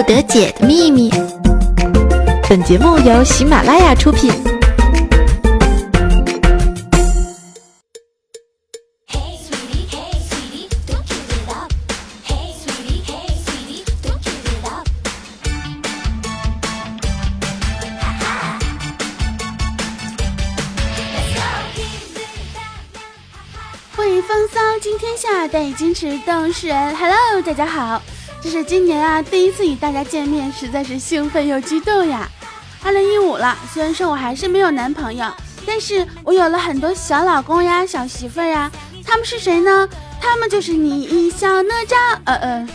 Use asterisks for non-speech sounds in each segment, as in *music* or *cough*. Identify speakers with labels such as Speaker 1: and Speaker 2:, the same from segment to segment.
Speaker 1: 不得解的秘密。本节目由喜马拉雅出品。
Speaker 2: 欢迎风骚惊天下，带你矜持动世人。Hello，大家好，这是今年啊第一次与大家见面，实在是兴奋又激动呀。二零一五了，虽然说我还是没有男朋友，但是我有了很多小老公呀、小媳妇儿呀。他们是谁呢？他们就是你一小哪吒，呃呃，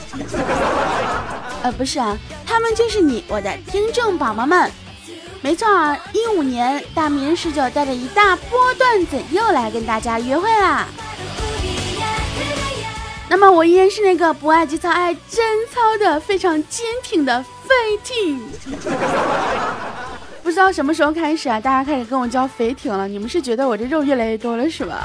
Speaker 2: 呃不是啊，他们就是你我的听众宝宝们。没错啊，一五年大名人十九带着一大波段子又来跟大家约会啦。那么我依然是那个不爱节操爱贞操的非常坚挺的飞艇。*laughs* 不知道什么时候开始啊，大家开始跟我叫飞艇了。你们是觉得我这肉越来越多了是吧？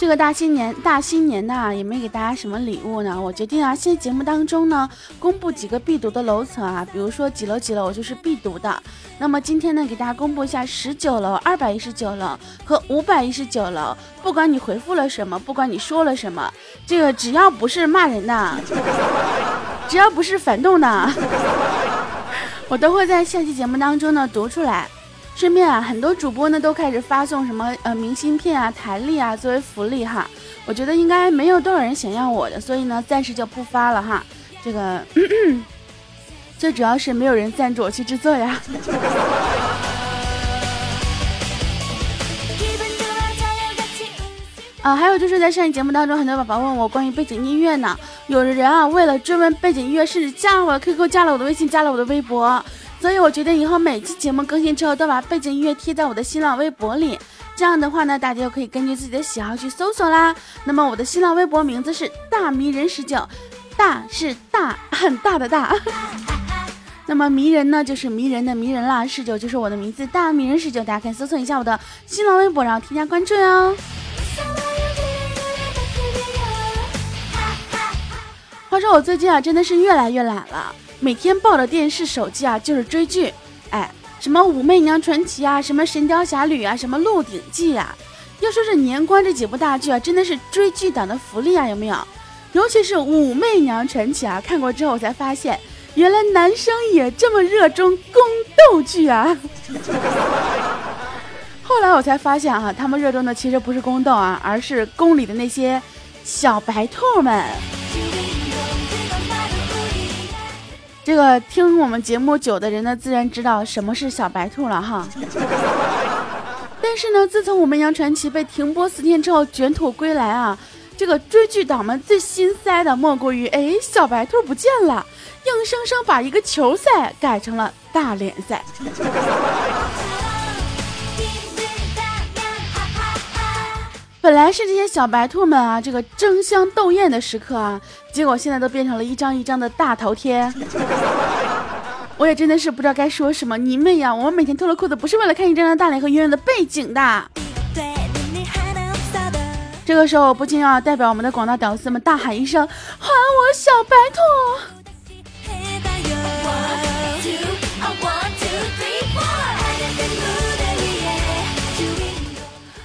Speaker 2: 这个大新年，大新年呐，也没给大家什么礼物呢。我决定啊，现在节目当中呢，公布几个必读的楼层啊，比如说几楼几楼，我就是必读的。那么今天呢，给大家公布一下十九楼、二百一十九楼和五百一十九楼。不管你回复了什么，不管你说了什么，这个只要不是骂人的，只要不是反动的，我都会在下期节目当中呢读出来。顺便啊，很多主播呢都开始发送什么呃明信片啊、台历啊作为福利哈。我觉得应该没有多少人想要我的，所以呢暂时就不发了哈。这个 *coughs* 最主要是没有人赞助我去制作呀。*laughs* 啊，还有就是在上一节目当中，很多宝宝问我关于背景音乐呢，有的人啊为了追问背景音乐，甚至加我 QQ，加了我的微信，加了我的微博。所以我决定以后每期节目更新之后，都把背景音乐贴在我的新浪微博里。这样的话呢，大家就可以根据自己的喜好去搜索啦。那么我的新浪微博名字是大迷人十九，大是大很大的大。*laughs* 那么迷人呢，就是迷人的迷人啦。十九就是我的名字，大迷人十九，大家可以搜索一下我的新浪微博，然后添加关注哟。说我最近啊，真的是越来越懒了。每天抱着电视、手机啊，就是追剧，哎，什么《武媚娘传奇》啊，什么《神雕侠侣》啊，什么《鹿鼎记》啊。要说是年关这几部大剧啊，真的是追剧党的福利啊，有没有？尤其是《武媚娘传奇》啊，看过之后我才发现，原来男生也这么热衷宫斗剧啊。后来我才发现啊，他们热衷的其实不是宫斗啊，而是宫里的那些小白兔们。这个听我们节目久的人呢，自然知道什么是小白兔了哈。*laughs* 但是呢，自从《我们杨传奇》被停播四天之后卷土归来啊，这个追剧党们最心塞的莫过于，哎，小白兔不见了，硬生生把一个球赛改成了大联赛。本来是这些小白兔们啊，这个争相斗艳的时刻啊，结果现在都变成了一张一张的大头贴。我也真的是不知道该说什么，你妹呀！我们每天脱了裤子不是为了看你这张大脸和圆圆的背景的。这个时候，不禁要代表我们的广大屌丝们大喊一声：还我小白兔！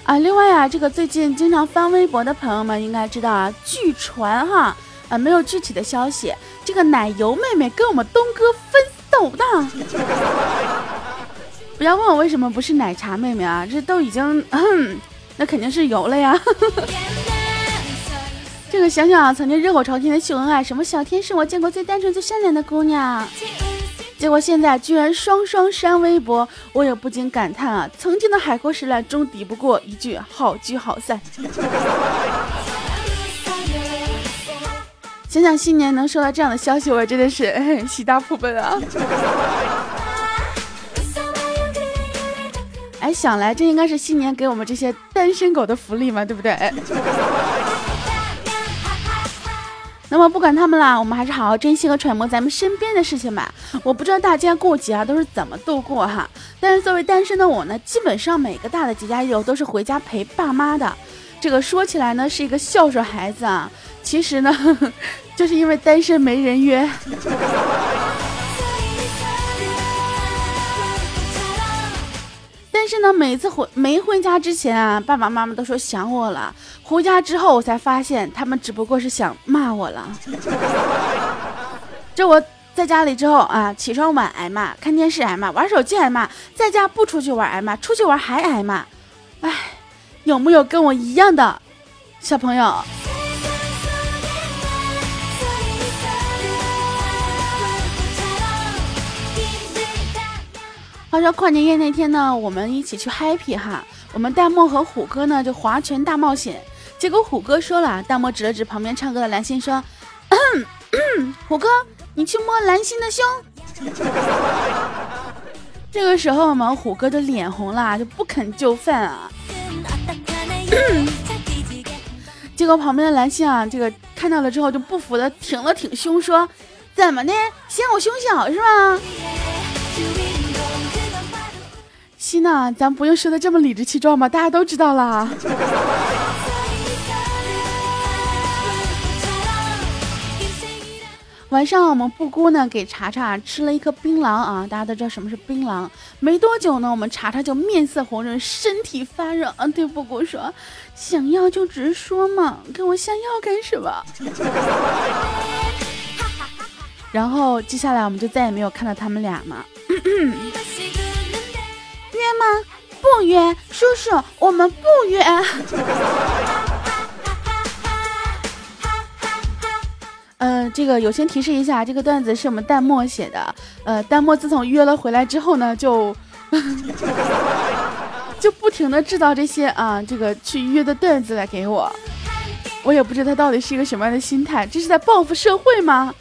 Speaker 2: 啊，另外啊，这个最近经常翻微博的朋友们应该知道啊，据传哈，啊没有具体的消息，这个奶油妹妹跟我们东哥分手的。*laughs* 不要问我为什么不是奶茶妹妹啊，这都已经，那肯定是油了呀。*laughs* 这个想想，曾经热火朝天的秀恩爱，什么小天使，我见过最单纯最善良的姑娘。结果现在居然双双删微博，我也不禁感叹啊，曾经的海枯石烂终抵不过一句好聚好散。*laughs* 想想新年能收到这样的消息，我真的是喜大普奔啊！哎，想来这应该是新年给我们这些单身狗的福利嘛，对不对？那么不管他们啦，我们还是好好珍惜和揣摩咱们身边的事情吧。我不知道大家过节啊都是怎么度过哈，但是作为单身的我呢，基本上每个大的节假日我都是回家陪爸妈的。这个说起来呢是一个孝顺孩子啊，其实呢，*laughs* 就是因为单身没人约。是呢，每次回没回家之前啊，爸爸妈妈都说想我了。回家之后，我才发现他们只不过是想骂我了。*laughs* 这我在家里之后啊，起床晚挨骂，看电视挨骂，玩手机挨骂，在家不出去玩挨骂，出去玩还挨骂。哎，有没有跟我一样的小朋友？话说跨年夜那天呢，我们一起去 happy 哈，我们大漠和虎哥呢就划拳大冒险，结果虎哥说了，大漠指了指旁边唱歌的蓝心说：“ *coughs* 虎哥，你去摸蓝心的胸。”这个时候嘛，虎哥的脸红了，就不肯就范啊。*coughs* 结果旁边的蓝心啊，这个看到了之后就不服的挺了挺胸说：“怎么的，嫌我胸小是吗？”西娜，咱不用说的这么理直气壮吧？大家都知道啦。晚上我们布姑呢给查查吃了一颗槟榔啊，大家都知道什么是槟榔。没多久呢，我们查查就面色红润，身体发热啊，对布姑说：“想要就直说嘛，给我下药干什么？”然后接下来我们就再也没有看到他们俩嘛。*coughs* 约吗？不约，叔叔，我们不约。*laughs* 呃，这个友情提示一下，这个段子是我们弹幕写的。呃，弹幕自从约了回来之后呢，就 *laughs* 就不停的制造这些啊，这个去约的段子来给我。我也不知道他到底是一个什么样的心态，这是在报复社会吗？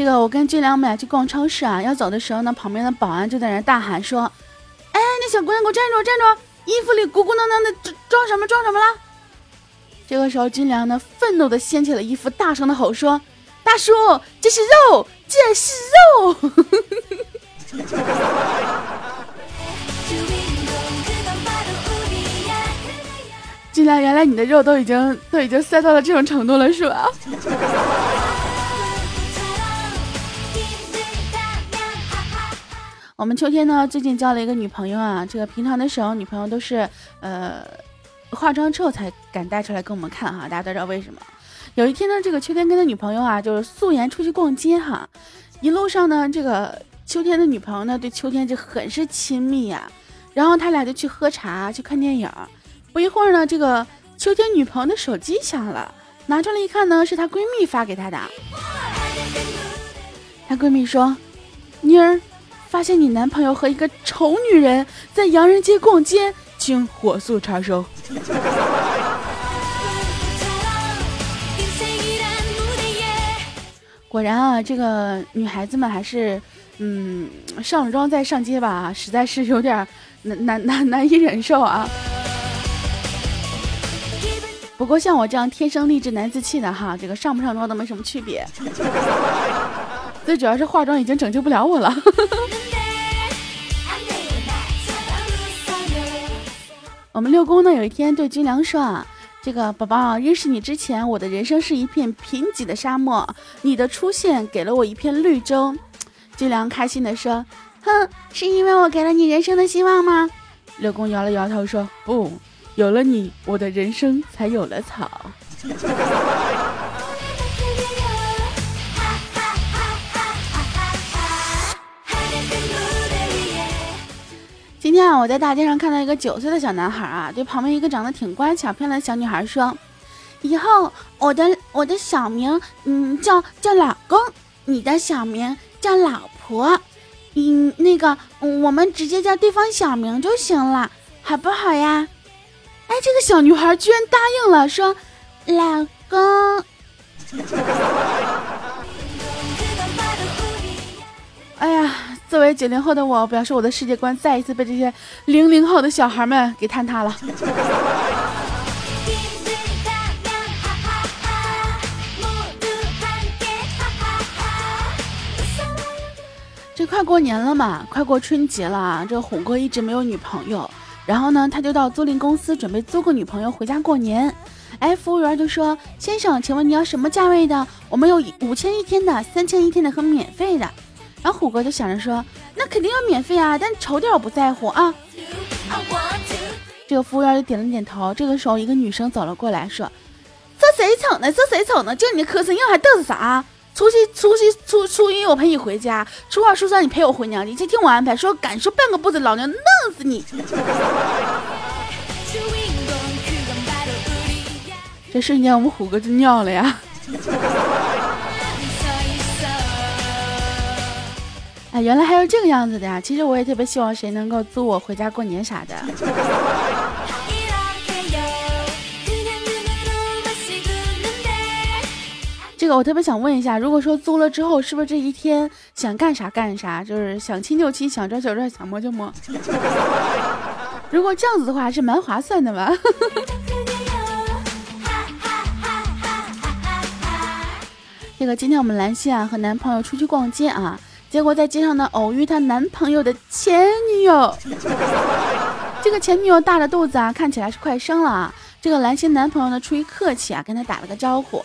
Speaker 2: 这个我跟俊良我们俩去逛超市啊，要走的时候呢，旁边的保安就在那大喊说：“哎，那小姑娘给我站住，站住！衣服里鼓鼓囊囊的，装什么装什么了？”这个时候，俊良呢愤怒的掀起了衣服，大声的吼说：“大叔，这是肉，这是肉！”俊良，原来你的肉都已经都已经塞到了这种程度了，是吧？我们秋天呢，最近交了一个女朋友啊。这个平常的时候，女朋友都是呃化妆之后才敢带出来给我们看哈。大家都知道为什么？有一天呢，这个秋天跟他女朋友啊，就是素颜出去逛街哈。一路上呢，这个秋天的女朋友呢，对秋天就很是亲密呀。然后他俩就去喝茶，去看电影。不一会儿呢，这个秋天女朋友的手机响了，拿出来一看呢，是她闺蜜发给她的。她闺蜜说：“妮儿。”发现你男朋友和一个丑女人在洋人街逛街，请火速查收。果然啊，这个女孩子们还是，嗯，上了妆再上街吧，实在是有点难难难难以忍受啊。不过像我这样天生丽质难自弃的哈，这个上不上妆都没什么区别。最主要是化妆已经拯救不了我了。我们六宫呢有一天对军良说啊，这个宝宝认识你之前，我的人生是一片贫瘠的沙漠，你的出现给了我一片绿洲。军良开心的说，哼，是因为我给了你人生的希望吗？六宫摇了摇头说，不，有了你，我的人生才有了草。今天啊，我在大街上看到一个九岁的小男孩啊，对旁边一个长得挺乖巧漂亮的小女孩说：“以后我的我的小名，嗯，叫叫老公，你的小名叫老婆，嗯，那个我们直接叫对方小名就行了，好不好呀？”哎，这个小女孩居然答应了，说：“老公。”哎呀。作为九零后的我，表示我的世界观再一次被这些零零后的小孩们给坍塌了。这快过年了嘛，快过春节了啊！这个虎哥一直没有女朋友，然后呢，他就到租赁公司准备租个女朋友回家过年。哎，服务员就说：“先生，请问你要什么价位的？我们有五千一天的、三千一天的和免费的。”然后虎哥就想着说：“那肯定要免费啊，但丑点我不在乎啊。”这个服务员就点了点头。这个时候，一个女生走了过来，说：“这谁丑呢？这谁丑呢？就你磕碜样还嘚瑟啥？初七、初七、初初一我陪你回家，初二、初三你陪我回娘家，一切听我安排。说敢说半个不字，老娘弄死你！” *laughs* 这瞬间，我们虎哥就尿了呀！哎，原来还有这个样子的呀！其实我也特别希望谁能够租我回家过年啥的。*laughs* 这个我特别想问一下，如果说租了之后，是不是这一天想干啥干啥，就是想亲就亲，想拽就拽，想摸就摸？*laughs* 如果这样子的话，还是蛮划算的吧。*laughs* 这个今天我们兰心啊和男朋友出去逛街啊，结果在街上呢偶遇她男朋友的前女友。*laughs* 这个前女友大着肚子啊，看起来是快生了啊。这个兰心男朋友呢出于客气啊，跟她打了个招呼。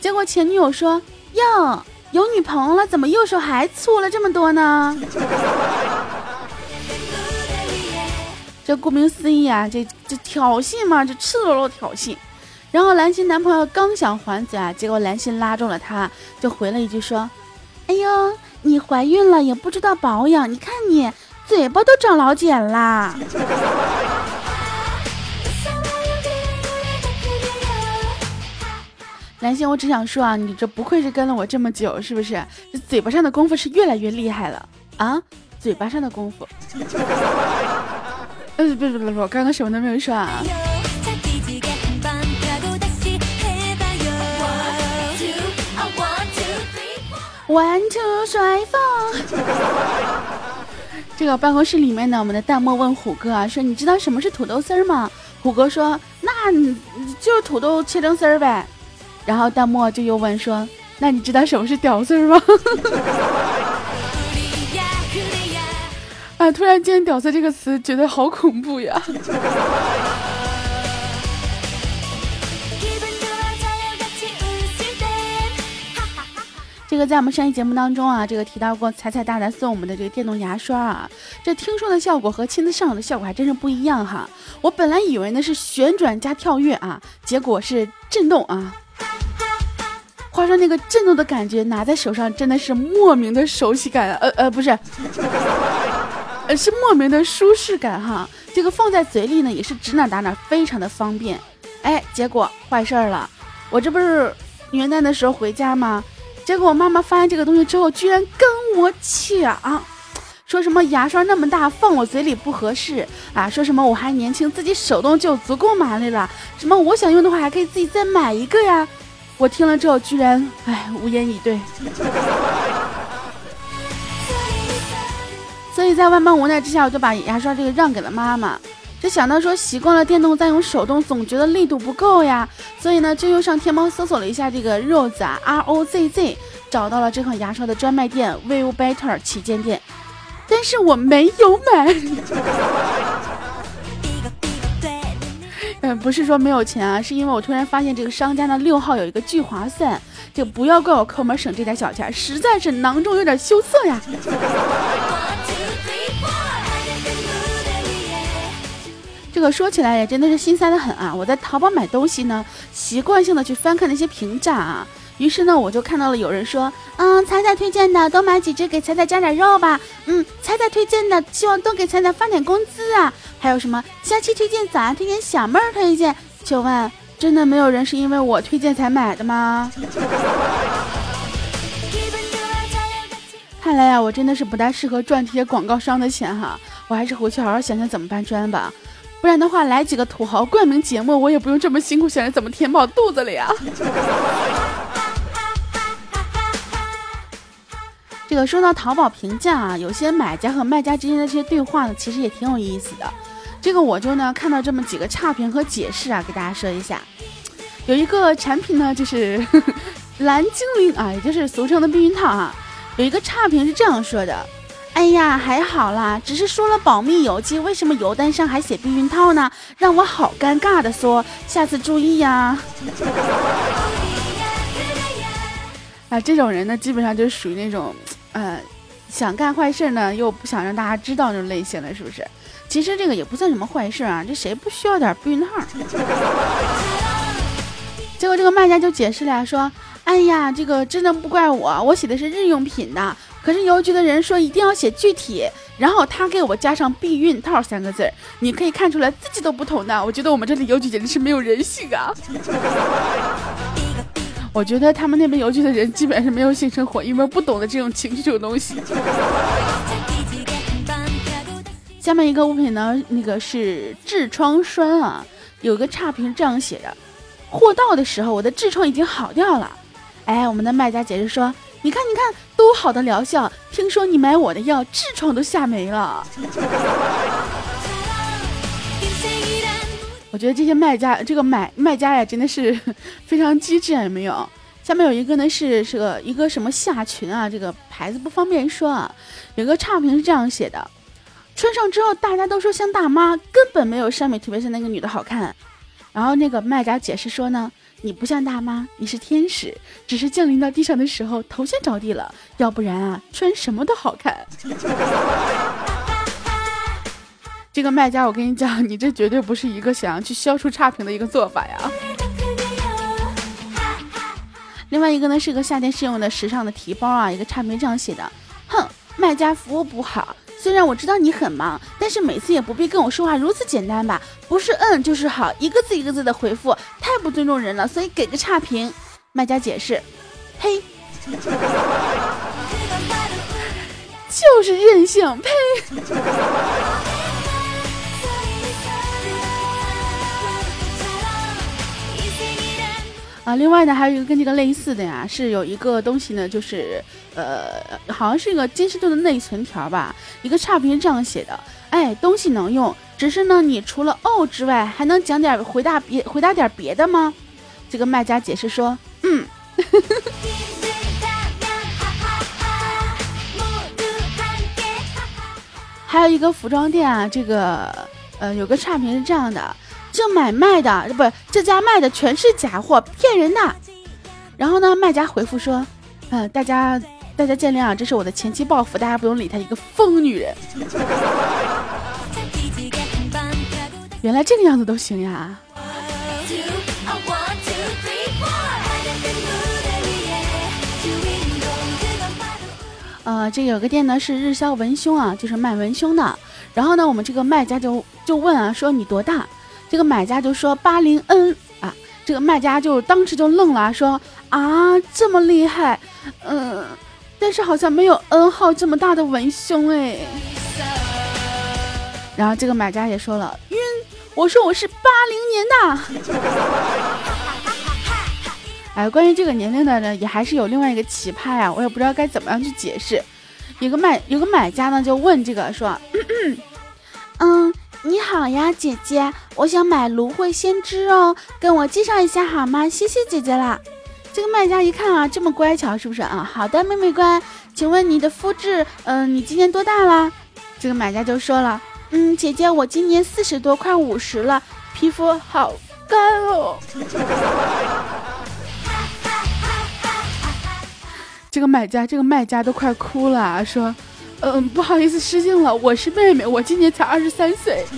Speaker 2: 结果前女友说：“哟，有女朋友了，怎么右手还粗了这么多呢？” *laughs* 这顾名思义啊，这这挑衅嘛，这赤裸裸挑衅。然后兰心男朋友刚想还嘴啊，结果兰心拉住了他，就回了一句说：“哎呦，你怀孕了也不知道保养，你看你嘴巴都长老茧啦。”兰心，我只想说啊，你这不愧是跟了我这么久，是不是？这嘴巴上的功夫是越来越厉害了啊！嘴巴上的功夫。*laughs* 呃，不不不不，刚刚什么都没有说啊。One two 甩风。*laughs* 这个办公室里面呢，我们的弹幕问虎哥啊，说你知道什么是土豆丝儿吗？虎哥说，那你就土豆切成丝儿呗。然后弹幕就又问说，那你知道什么是屌丝吗？*laughs* 啊，突然间“屌丝”这个词觉得好恐怖呀。这个在我们上一节目当中啊，这个提到过彩彩大大送我们的这个电动牙刷啊，这听说的效果和亲自上手的效果还真是不一样哈。我本来以为呢是旋转加跳跃啊，结果是震动啊。话说那个震动的感觉拿在手上真的是莫名的熟悉感，呃呃不是，呃是莫名的舒适感哈。这个放在嘴里呢也是指哪打哪，非常的方便。哎，结果坏事儿了，我这不是元旦的时候回家吗？结果我妈妈发现这个东西之后，居然跟我抢，说什么牙刷那么大放我嘴里不合适啊，说什么我还年轻，自己手动就足够麻利了，什么我想用的话还可以自己再买一个呀。我听了之后，居然哎无言以对。*laughs* 所以在万般无奈之下，我就把牙刷这个让给了妈妈。这想到说习惯了电动，再用手动，总觉得力度不够呀。所以呢，就又上天猫搜索了一下这个 Rose 啊，R O Z Z，找到了这款牙刷的专卖店 Will Better 旗舰店，但是我没有买。嗯，不是说没有钱啊，是因为我突然发现这个商家呢六号有一个聚划算，就不要怪我抠门省这点小钱，实在是囊中有点羞涩呀。这个说起来也真的是心塞的很啊！我在淘宝买东西呢，习惯性的去翻看那些评价啊，于是呢，我就看到了有人说，嗯，彩彩推荐的，多买几只给彩彩加点肉吧。嗯，彩彩推荐的，希望多给彩彩发点工资啊。还有什么佳期推荐，早安推荐，小妹儿推荐。请问，真的没有人是因为我推荐才买的吗？*laughs* 看来呀，我真的是不大适合赚这些广告商的钱哈，我还是回去好好想想怎么搬砖吧。不然的话，来几个土豪冠名节目，我也不用这么辛苦想着怎么填饱肚子了呀。这个说到淘宝评价啊，有些买家和卖家之间的这些对话呢，其实也挺有意思的。这个我就呢看到这么几个差评和解释啊，给大家说一下。有一个产品呢，就是 *laughs* 蓝精灵啊，也就是俗称的避孕套啊。有一个差评是这样说的。哎呀，还好啦，只是说了保密邮寄，为什么邮单上还写避孕套呢？让我好尴尬的说，下次注意呀。*laughs* 啊，这种人呢，基本上就属于那种，呃，想干坏事呢，又不想让大家知道那种类型的，是不是？其实这个也不算什么坏事啊，这谁不需要点避孕套？*laughs* 结果这个卖家就解释了，说：“哎呀，这个真的不怪我，我写的是日用品的。”可是邮局的人说一定要写具体，然后他给我加上“避孕套”三个字儿，你可以看出来自己都不同的。我觉得我们这里邮局简直是没有人性啊！*laughs* 我觉得他们那边邮局的人基本上是没有性生活，因为不懂得这种情绪这种东西。下面一个物品呢，那个是痔疮栓啊，有个差评这样写的：货到的时候，我的痔疮已经好掉了。哎，我们的卖家解释说。你看，你看，多好的疗效！听说你买我的药，痔疮都吓没了。*laughs* 我觉得这些卖家，这个买卖家呀，真的是非常机智，有没有？下面有一个呢，是是个一个什么下裙啊，这个牌子不方便说啊。有个差评是这样写的：穿上之后，大家都说像大妈，根本没有上面特别是那个女的好看。然后那个卖家解释说呢。你不像大妈，你是天使，只是降临到地上的时候头先着地了，要不然啊，穿什么都好看。这个卖家，我跟你讲，你这绝对不是一个想要去消除差评的一个做法呀。另外一个呢，是个夏天适用的时尚的提包啊，一个差评这样写的：哼，卖家服务不好。虽然我知道你很忙，但是每次也不必跟我说话如此简单吧？不是嗯就是好，一个字一个字的回复，太不尊重人了，所以给个差评。卖家解释：呸，*laughs* 就是任性，呸。啊，另外呢，还有一个跟这个类似的呀，是有一个东西呢，就是呃，好像是一个金士顿的内存条吧。一个差评这样写的：哎，东西能用，只是呢，你除了哦之外，还能讲点回答别回答点别的吗？这个卖家解释说：嗯。*laughs* 还有一个服装店啊，这个呃，有个差评是这样的。这买卖的不，这家卖的全是假货，骗人的。然后呢，卖家回复说：“嗯，大家大家见谅啊，这是我的前期报复，大家不用理她，一个疯女人。*laughs* ”原来这个样子都行呀。呃，这有个店呢是日销文胸啊，就是卖文胸的。然后呢，我们这个卖家就就问啊，说你多大？这个买家就说八零 N 啊，这个卖家就当时就愣了，说啊这么厉害，嗯，但是好像没有 N 号这么大的文胸哎。然后这个买家也说了晕，我说我是八零年的。*laughs* 哎，关于这个年龄的呢，也还是有另外一个奇葩呀，我也不知道该怎么样去解释。有个卖有个买家呢就问这个说，嗯。你好呀，姐姐，我想买芦荟先知哦，跟我介绍一下好吗？谢谢姐姐啦。这个卖家一看啊，这么乖巧，是不是啊？好的，妹妹乖。请问你的肤质，嗯，你今年多大啦？这个买家就说了，嗯，姐姐，我今年四十多，快五十了，皮肤好干哦。*laughs* 这个买家，这个卖家都快哭了，说。嗯，不好意思，失敬了。我是妹妹，我今年才二十三岁。*laughs*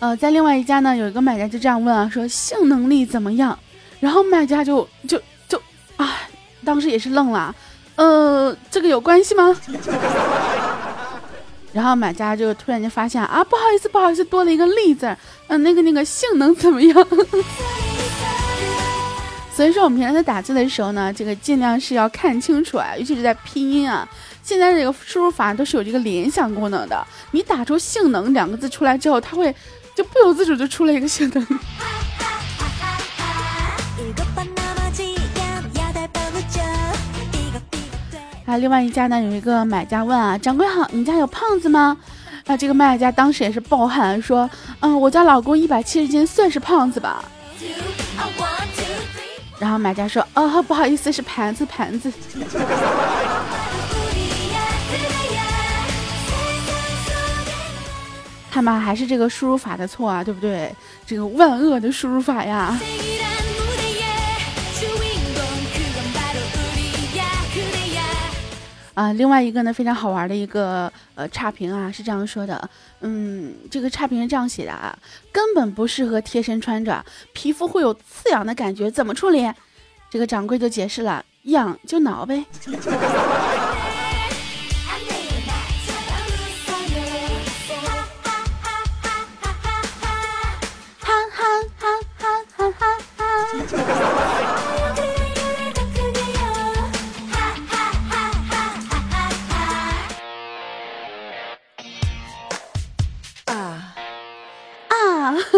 Speaker 2: 呃，在另外一家呢，有一个买家就这样问啊，说性能力怎么样？然后卖家就就就啊，当时也是愣了。呃，这个有关系吗？*laughs* 然后买家就突然间发现啊，不好意思，不好意思，多了一个力字。嗯，那个那个性能怎么样？*laughs* 所以说，我们平常在打字的时候呢，这个尽量是要看清楚啊，尤其是在拼音啊。现在这个输入法都是有这个联想功能的，你打出“性能”两个字出来之后，它会就不由自主就出了一个性能。*laughs* 啊，另外一家呢，有一个买家问啊，掌柜好，你家有胖子吗？啊，这个卖家当时也是暴汗说，嗯，我家老公一百七十斤，算是胖子吧。然后买家说：“哦，不好意思，是盘子，盘子。”看吧，还是这个输入法的错啊，对不对？这个万恶的输入法呀！啊，另外一个呢，非常好玩的一个呃差评啊，是这样说的，嗯，这个差评是这样写的啊，根本不适合贴身穿着，皮肤会有刺痒的感觉，怎么处理？这个掌柜就解释了，痒就挠呗。*laughs*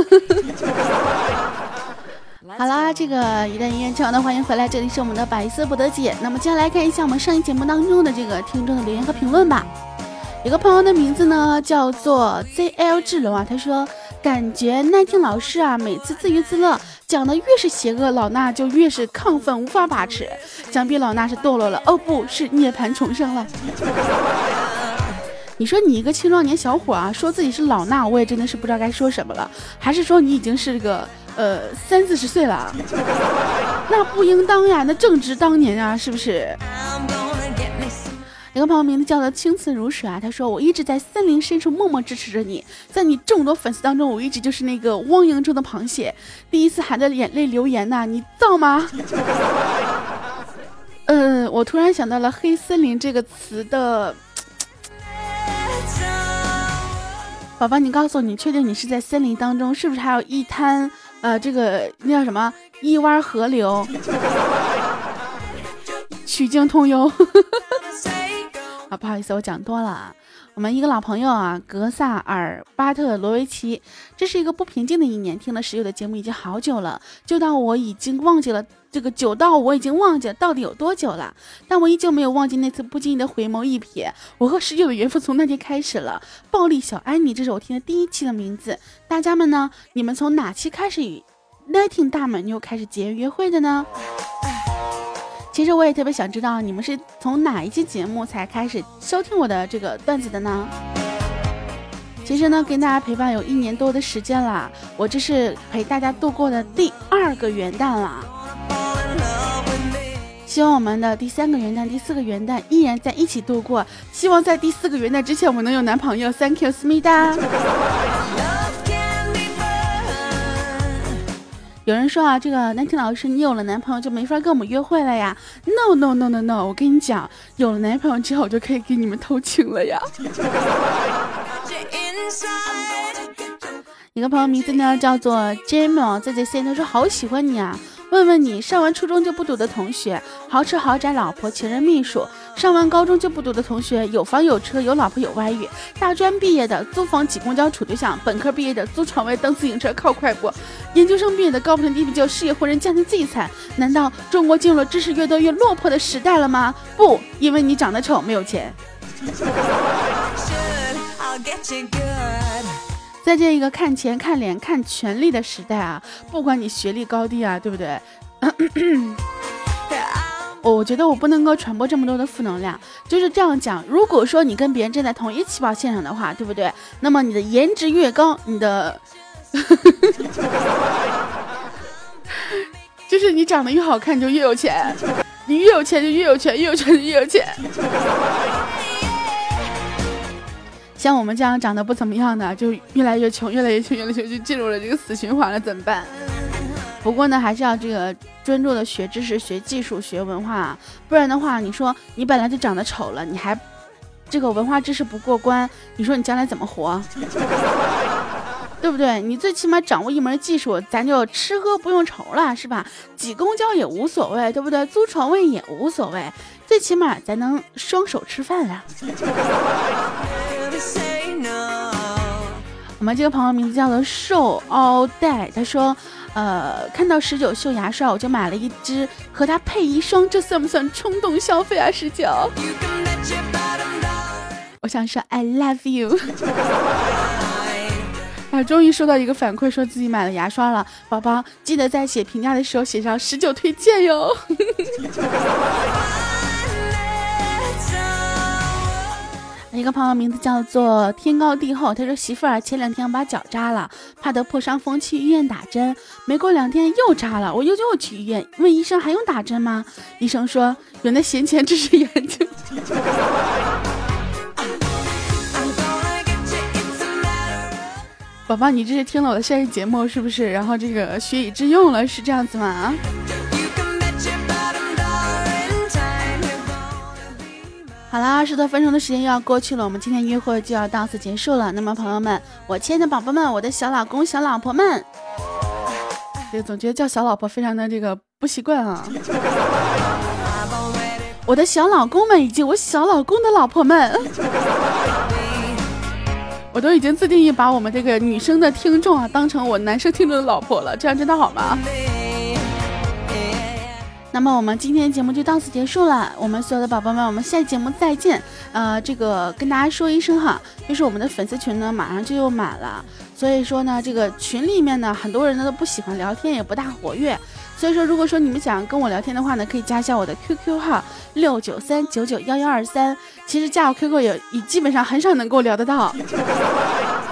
Speaker 2: *laughs* 好啦，这个一旦音乐唱的欢迎回来，这里是我们的百思不得解。那么接下来看一下我们上一节目当中的这个听众的留言和评论吧。有个朋友的名字呢叫做 ZL 智龙啊，他说感觉奈听老师啊每次自娱自乐讲的越是邪恶，老衲就越是亢奋无法把持，想必老衲是堕落了，哦不是涅槃重生了。你说你一个青壮年小伙啊，说自己是老衲，我也真的是不知道该说什么了。还是说你已经是个呃三四十岁了？那不应当呀，那正值当年啊，是不是？有个朋友名字叫做青瓷如水啊，他说我一直在森林深处默默支持着你，在你众多粉丝当中，我一直就是那个汪洋中的螃蟹，第一次含着眼泪留言呐，你造吗？嗯，*laughs* 我突然想到了黑森林这个词的。宝宝，你告诉我，你确定你是在森林当中？是不是还有一滩呃，这个那叫什么一湾河流？*laughs* 曲径通幽。*laughs* 啊，不好意思，我讲多了啊。我们一个老朋友啊，格萨尔巴特罗维奇，这是一个不平静的一年。听了石友的节目已经好久了，就到我已经忘记了这个久到我已经忘记到底有多久了。但我依旧没有忘记那次不经意的回眸一瞥。我和石友的缘分从那天开始了。暴力小安妮，这是我听的第一期的名字。大家们呢？你们从哪期开始与 Letting 大美妞开始结缘约会的呢？其实我也特别想知道，你们是从哪一期节目才开始收听我的这个段子的呢？其实呢，跟大家陪伴有一年多的时间了，我这是陪大家度过的第二个元旦了。希望我们的第三个元旦、第四个元旦依然在一起度过。希望在第四个元旦之前，我们能有男朋友。Thank you，思密达。有人说啊，这个南婷老师，你有了男朋友就没法跟我们约会了呀？No No No No No，我跟你讲，有了男朋友之后就可以给你们偷情了呀。*laughs* 一个朋友名字呢叫做 Jamo，在这线他说好喜欢你啊。问问你，上完初中就不读的同学，豪车豪宅老婆情人秘书；上完高中就不读的同学，有房有车有老婆有外遇；大专毕业的租房挤公交处对象；本科毕业的租床位蹬自行车靠快步；研究生毕业的高不成低不就事业或人家庭自己惨。难道中国进入了知识越多越落魄的时代了吗？不，因为你长得丑没有钱。*laughs* 在这个看钱、看脸、看权力的时代啊，不管你学历高低啊，对不对？*coughs* 我觉得我不能够传播这么多的负能量，就是这样讲。如果说你跟别人站在同一起跑线上的话，对不对？那么你的颜值越高，你的，*laughs* 就是你长得越好看就越有钱，你越有钱就越有权，越有权就越有钱。像我们这样长得不怎么样的，就越来越穷，越来越穷，越来越穷，就进入了这个死循环了，怎么办？不过呢，还是要这个专注的学知识、学技术、学文化，不然的话，你说你本来就长得丑了，你还这个文化知识不过关，你说你将来怎么活？*laughs* 对不对？你最起码掌握一门技术，咱就吃喝不用愁了，是吧？挤公交也无所谓，对不对？租床位也无所谓，最起码咱能双手吃饭啊。我们这个朋友名字叫做瘦 all day，他说，呃，看到十九秀牙刷，我就买了一支和它配一双，这算不算冲动消费啊？十九，我想说 I love you。啊，*laughs* 终于收到一个反馈，说自己买了牙刷了。宝宝记得在写评价的时候写上十九推荐哟。*laughs* 一个朋友名字叫做天高地厚，他说媳妇儿前两天把脚扎了，怕得破伤风去医院打针，没过两天又扎了，我又又去医院问医生还用打针吗？医生说有那闲钱治治眼睛。*laughs* *laughs* 宝宝，你这是听了我的生日节目是不是？然后这个学以致用了，是这样子吗？好了，二十多分钟的时间又要过去了，我们今天约会就要到此结束了。那么，朋友们，我亲爱的宝宝们，我的小老公、小老婆们，这总觉得叫小老婆非常的这个不习惯啊。我的小老公们以及我小老公的老婆们，我都已经自定义把我们这个女生的听众啊当成我男生听众的老婆了，这样真的好吗？那么我们今天节目就到此结束了，我们所有的宝宝们，我们下期节目再见。呃，这个跟大家说一声哈，就是我们的粉丝群呢马上就又满了，所以说呢，这个群里面呢很多人呢都不喜欢聊天，也不大活跃。所以说，如果说你们想跟我聊天的话呢，可以加一下我的 QQ 号六九三九九幺幺二三。其实加我 QQ 也也基本上很少能够聊得到，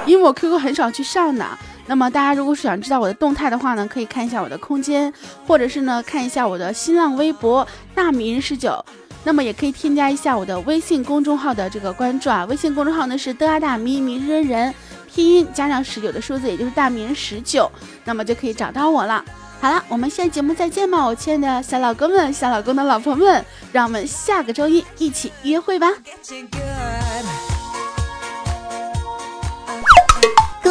Speaker 2: 因为我 QQ 很少去上的。那么大家如果是想知道我的动态的话呢，可以看一下我的空间，或者是呢看一下我的新浪微博大迷人十九，那么也可以添加一下我的微信公众号的这个关注啊，微信公众号呢是的啊大咪迷人人，拼音加上十九的数字，也就是大迷人十九，那么就可以找到我了。好了，我们下期节目再见吧，我亲爱的小老公们、小老公的老婆们，让我们下个周一一起约会吧。